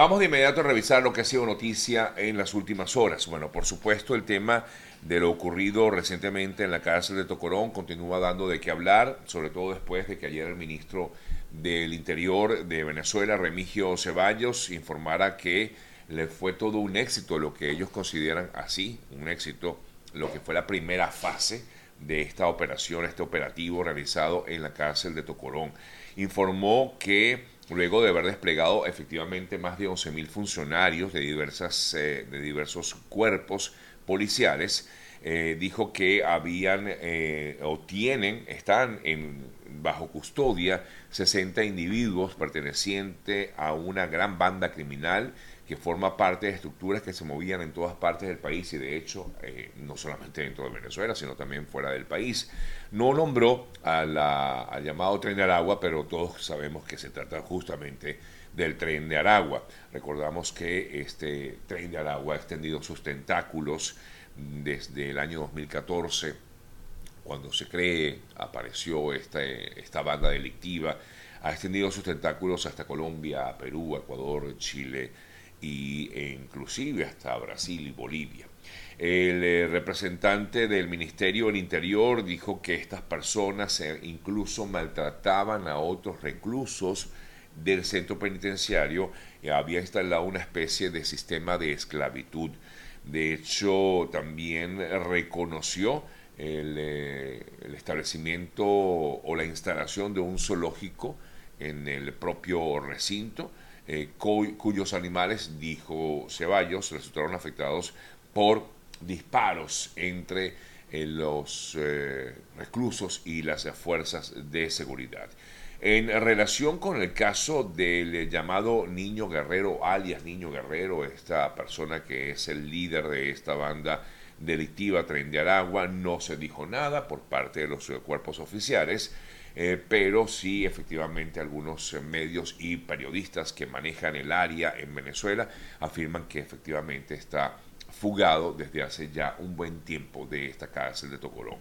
Vamos de inmediato a revisar lo que ha sido noticia en las últimas horas. Bueno, por supuesto, el tema de lo ocurrido recientemente en la cárcel de Tocorón continúa dando de qué hablar, sobre todo después de que ayer el ministro del Interior de Venezuela, Remigio Ceballos, informara que le fue todo un éxito, lo que ellos consideran así, un éxito, lo que fue la primera fase de esta operación, este operativo realizado en la cárcel de Tocorón. Informó que luego de haber desplegado efectivamente más de 11.000 funcionarios de, diversas, eh, de diversos cuerpos policiales, eh, dijo que habían eh, o tienen, están en, bajo custodia 60 individuos pertenecientes a una gran banda criminal que forma parte de estructuras que se movían en todas partes del país y de hecho eh, no solamente dentro de Venezuela, sino también fuera del país. No nombró al llamado tren de Aragua, pero todos sabemos que se trata justamente del tren de Aragua. Recordamos que este tren de Aragua ha extendido sus tentáculos desde el año 2014, cuando se cree, apareció esta, esta banda delictiva, ha extendido sus tentáculos hasta Colombia, Perú, Ecuador, Chile, e inclusive hasta Brasil y Bolivia. El eh, representante del Ministerio del Interior dijo que estas personas eh, incluso maltrataban a otros reclusos del centro penitenciario y había instalado una especie de sistema de esclavitud. De hecho, también reconoció el, eh, el establecimiento o la instalación de un zoológico en el propio recinto eh, cuyos animales, dijo Ceballos, resultaron afectados por disparos entre eh, los eh, reclusos y las fuerzas de seguridad. En relación con el caso del llamado Niño Guerrero, alias Niño Guerrero, esta persona que es el líder de esta banda delictiva Tren de Aragua, no se dijo nada por parte de los cuerpos oficiales. Eh, pero sí efectivamente algunos eh, medios y periodistas que manejan el área en Venezuela afirman que efectivamente está fugado desde hace ya un buen tiempo de esta cárcel de Tocorón.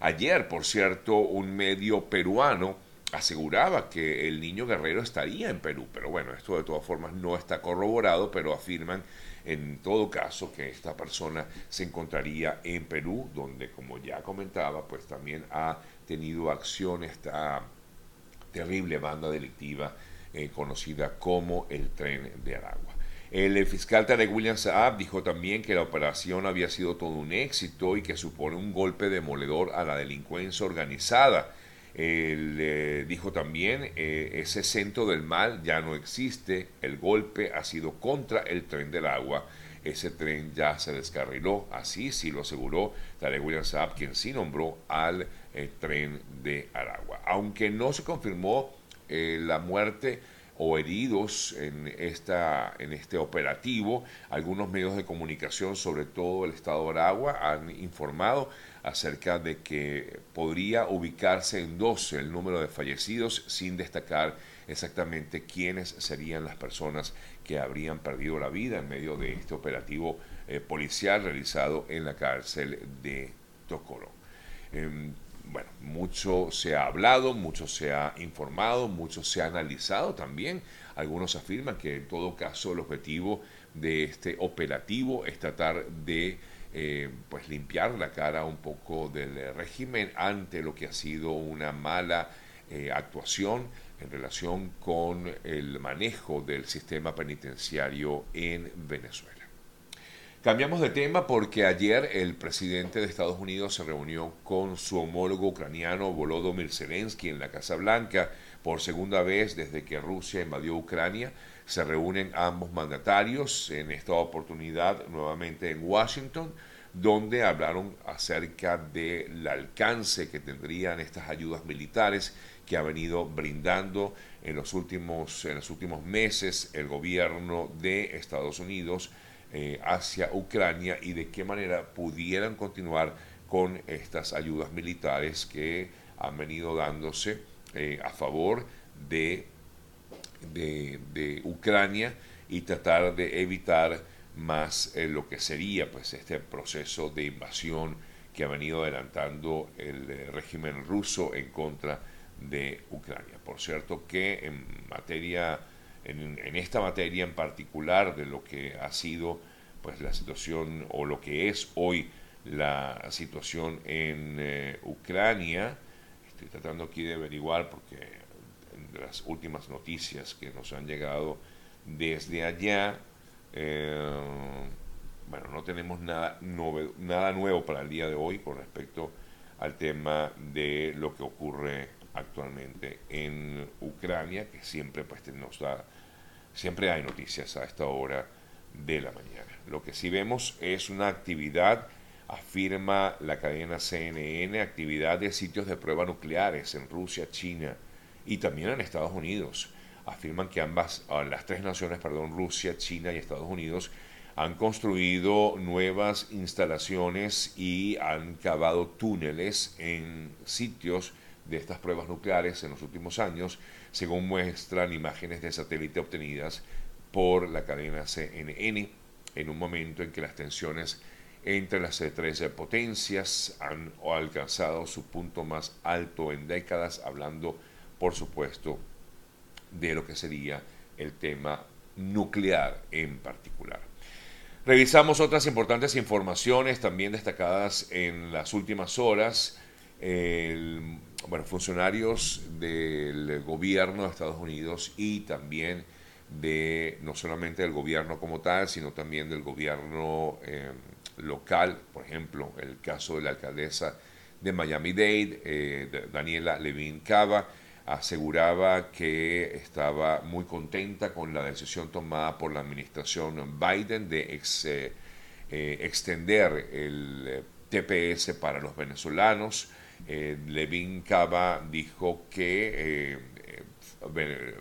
Ayer, por cierto, un medio peruano aseguraba que el niño guerrero estaría en Perú, pero bueno, esto de todas formas no está corroborado, pero afirman en todo caso que esta persona se encontraría en Perú, donde como ya comentaba, pues también ha tenido acción esta terrible banda delictiva eh, conocida como el Tren de Aragua. El fiscal Tarek William Saab dijo también que la operación había sido todo un éxito y que supone un golpe demoledor a la delincuencia organizada. Él eh, dijo también, eh, ese centro del mal ya no existe, el golpe ha sido contra el tren del agua, ese tren ya se descarriló, así sí lo aseguró Tarek William Saab, quien sí nombró al el tren de Aragua. Aunque no se confirmó eh, la muerte o heridos en, esta, en este operativo, algunos medios de comunicación, sobre todo el Estado de Aragua, han informado acerca de que podría ubicarse en 12 el número de fallecidos sin destacar exactamente quiénes serían las personas que habrían perdido la vida en medio de este operativo eh, policial realizado en la cárcel de Tocorón. Em, bueno, mucho se ha hablado, mucho se ha informado, mucho se ha analizado también. Algunos afirman que en todo caso el objetivo de este operativo es tratar de eh, pues limpiar la cara un poco del régimen ante lo que ha sido una mala eh, actuación en relación con el manejo del sistema penitenciario en Venezuela. Cambiamos de tema porque ayer el presidente de Estados Unidos se reunió con su homólogo ucraniano Volodymyr Zelensky en la Casa Blanca por segunda vez desde que Rusia invadió Ucrania. Se reúnen ambos mandatarios en esta oportunidad nuevamente en Washington, donde hablaron acerca del alcance que tendrían estas ayudas militares que ha venido brindando en los últimos, en los últimos meses el gobierno de Estados Unidos eh, hacia Ucrania y de qué manera pudieran continuar con estas ayudas militares que han venido dándose eh, a favor de, de, Ucrania y tratar de evitar más eh, lo que sería pues este proceso de invasión que ha venido adelantando el régimen ruso en contra de Ucrania. Por cierto que en materia en, esta materia en particular de lo que ha sido pues la situación o lo que es hoy la situación en eh, Ucrania. Estoy tratando aquí de averiguar porque las últimas noticias que nos han llegado desde allá, eh, bueno, no tenemos nada, nada nuevo para el día de hoy con respecto al tema de lo que ocurre actualmente en Ucrania, que siempre pues nos da, siempre hay noticias a esta hora de la mañana. Lo que sí vemos es una actividad, afirma la cadena CNN, actividad de sitios de prueba nucleares en Rusia, China y también en Estados Unidos. Afirman que ambas, ah, las tres naciones, perdón, Rusia, China y Estados Unidos, han construido nuevas instalaciones y han cavado túneles en sitios de estas pruebas nucleares en los últimos años, según muestran imágenes de satélite obtenidas por la cadena CNN, en un momento en que las tensiones entre las tres potencias han alcanzado su punto más alto en décadas, hablando, por supuesto, de lo que sería el tema nuclear en particular. Revisamos otras importantes informaciones también destacadas en las últimas horas. bueno, funcionarios del gobierno de Estados Unidos y también de no solamente del gobierno como tal, sino también del gobierno em, local, por ejemplo, el caso de la alcaldesa de Miami-Dade, eh, Daniela Levin Cava, aseguraba que estaba muy contenta con la decisión tomada por la administración Biden de eh, eh, extender el TPS para los venezolanos. Levin Cava dijo que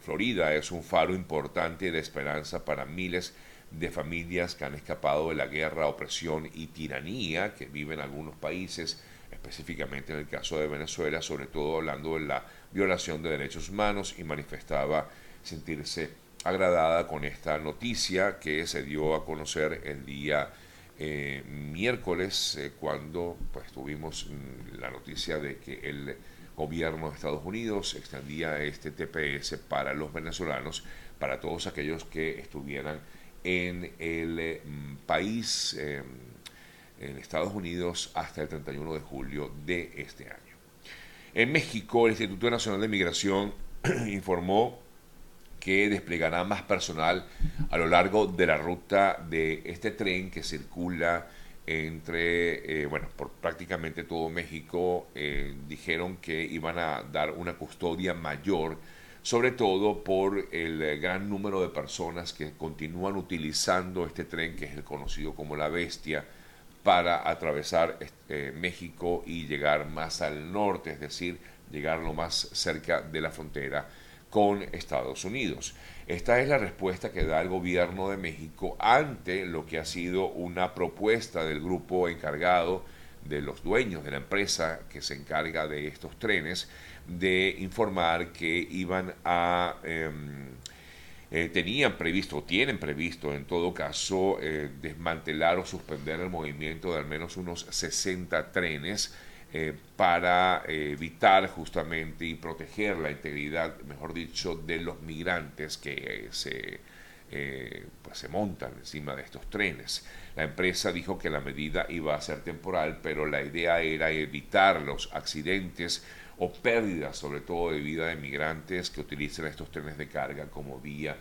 Florida es un faro importante de esperanza para miles de familias que han escapado de la guerra, opresión y tiranía que viven algunos países, específicamente en el caso de Venezuela, sobre todo hablando de la violación de derechos humanos y manifestaba sentirse agradada con esta noticia que se dio a conocer el día eh, miércoles eh, cuando pues tuvimos mm, la noticia de que el gobierno de Estados Unidos extendía este TPS para los venezolanos, para todos aquellos que estuvieran en el eh, país, em, en Estados Unidos, hasta el 31 de julio de este año. En México, el Instituto Nacional de Migración informó que desplegará más personal a lo largo de la ruta de este tren que circula entre, eh, bueno, por prácticamente todo México, eh, dijeron que iban a dar una custodia mayor, sobre todo por el gran número de personas que continúan utilizando este tren, que es el conocido como la bestia, para atravesar eh, México y llegar más al norte, es decir, llegar lo más cerca de la frontera con Estados Unidos. Esta es la respuesta que da el gobierno de México ante lo que ha sido una propuesta del grupo encargado de los dueños de la empresa que se encarga de estos trenes de informar que iban a em, eh, tenían previsto o tienen previsto en todo caso eh, desmantelar o suspender el movimiento de al menos unos 60 trenes eh, para evitar justamente y proteger la integridad, mejor dicho, de los migrantes que se, pues se montan encima de estos trenes. La empresa dijo que la medida iba a ser temporal, pero la idea era evitar los accidentes o pérdidas, sobre todo de vida de migrantes que utilicen estos trenes de carga como vía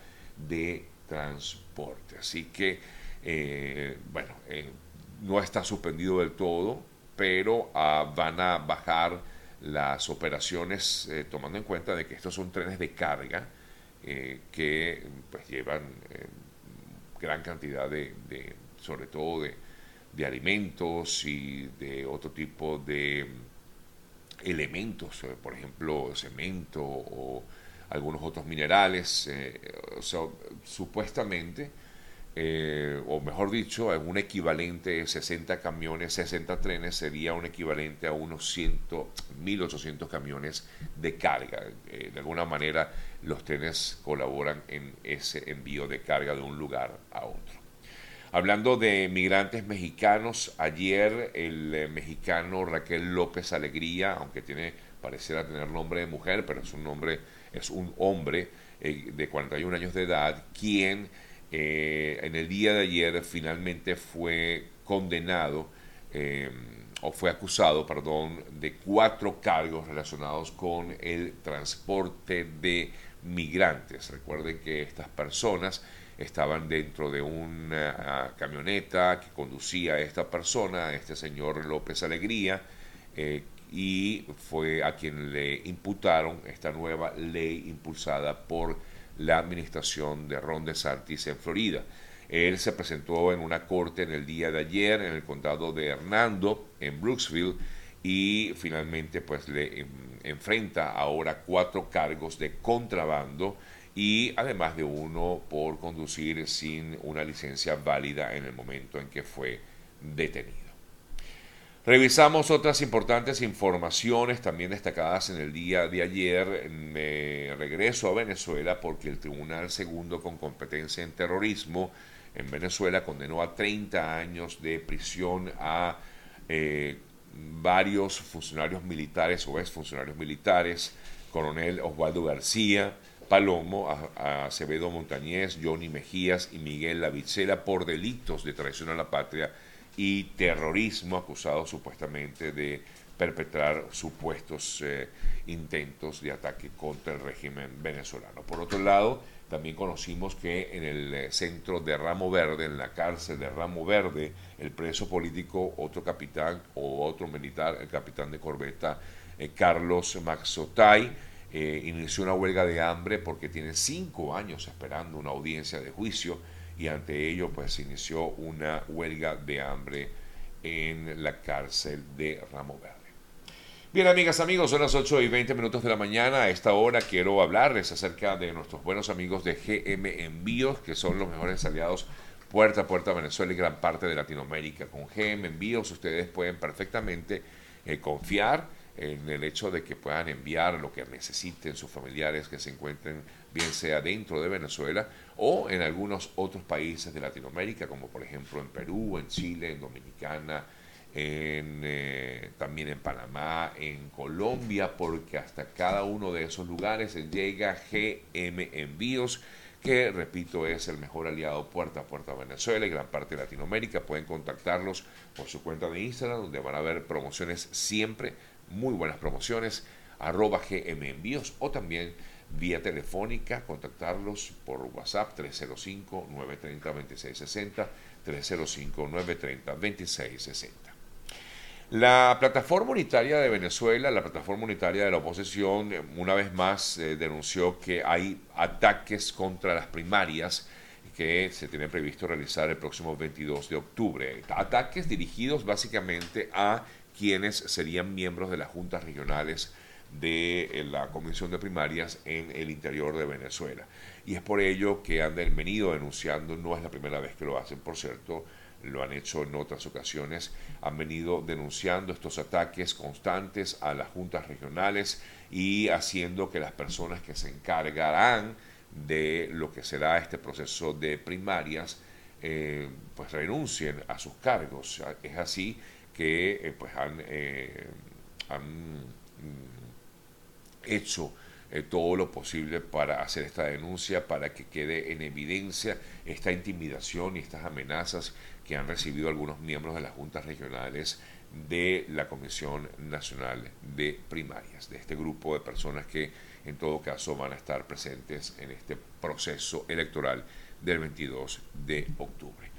de transporte. Así que, eh, bueno, no está suspendido del todo, pero ah, van a bajar las operaciones eh, tomando en cuenta de que estos son trenes de carga eh, que pues llevan gran cantidad de, sobre todo de, alimentos y de otro tipo de elementos, por ejemplo, cemento o algunos otros minerales, o sea, supuestamente eh, o mejor dicho, un equivalente de 60 camiones, 60 trenes sería un equivalente a unos 100, 1800 camiones de carga. Eh, de alguna manera, los trenes colaboran en ese envío de carga de un lugar a otro. Hablando de migrantes mexicanos, ayer el eh, mexicano Raquel López Alegría, aunque tiene pareciera tener nombre de mujer, pero es un nombre, es un hombre, eh, de 41 años de edad, quien eh, en el día de ayer finalmente fue condenado o fue acusado, perdón, de cuatro cargos relacionados con el transporte de migrantes. Recuerden que estas personas estaban dentro de una ah, camioneta que conducía esta persona, este señor López Alegría, eh, y fue a quien le imputaron esta nueva ley impulsada por la administración de Ron DeSantis en Florida. Él se presentó en una corte en el día de ayer en el condado de Hernando, en Brooksville, y finalmente pues le enfrenta ahora cuatro cargos de contrabando y además de uno por conducir sin una licencia válida en el momento en que fue detenido. Revisamos otras importantes informaciones también destacadas en el día de ayer. Me regreso a Venezuela porque el Tribunal Segundo con competencia en terrorismo en Venezuela condenó a 30 años de prisión a eh, varios funcionarios militares o exfuncionarios militares, coronel Osvaldo García, Palomo, Acevedo Montañez, Johnny Mejías y Miguel Lavicela por delitos de traición a la patria y terrorismo, acusados supuestamente de perpetrar supuestos eh, intentos de ataque contra el régimen venezolano. Por otro lado, también conocimos que en el eh, centro de Ramo Verde, en la cárcel de Ramo Verde, el preso político, otro capitán o otro militar, el capitán de corbeta eh, Carlos Maxotay, eh, inició una huelga de hambre porque tiene cinco años esperando una audiencia de juicio y ante ello pues inició una huelga de hambre en la cárcel de Ramo Verde. Bien, amigas, amigos, son las 8 y 20 minutos de la mañana. A esta hora quiero hablarles acerca de nuestros buenos amigos de GM Envíos, que son los mejores aliados puerta a puerta a Venezuela y gran parte de Latinoamérica. Con GM Envíos ustedes pueden perfectamente eh, confiar en el hecho de que puedan enviar lo que necesiten sus familiares que se encuentren bien sea dentro de Venezuela o en algunos otros países de Latinoamérica, como por ejemplo en Perú, en Chile, en Dominicana, en, eh, también en Panamá, en Colombia, porque hasta cada uno de esos lugares llega GM Envíos, que repito es el mejor aliado puerta a puerta a Venezuela y gran parte de Latinoamérica. Pueden contactarlos por su cuenta de Instagram, donde van a ver promociones siempre, muy buenas promociones, arroba GM Envíos o también vía telefónica, contactarlos por WhatsApp 305-930-2660, 305-930-2660. La plataforma unitaria de Venezuela, la plataforma unitaria de la oposición, una vez más eh, denunció que hay ataques contra las primarias que se tiene previsto realizar el próximo 22 de octubre. Ataques dirigidos básicamente a quienes serían miembros de las juntas regionales de eh, la Comisión de Primarias en el interior de Venezuela. Y es por ello que han venido denunciando, no es la primera vez que lo hacen, por cierto, lo han hecho en otras ocasiones, han venido denunciando estos ataques constantes a las juntas regionales y haciendo que las personas que se encargarán de lo que será este proceso de primarias, eh, pues renuncien a sus cargos. Es así que eh, pues han, eh, han mm, hecho todo lo posible para hacer esta denuncia, para que quede en evidencia esta intimidación y estas amenazas que han recibido algunos miembros de las juntas regionales de la Comisión Nacional de Primarias, de este grupo de personas que en todo caso van a estar presentes en este proceso electoral del 22 de octubre.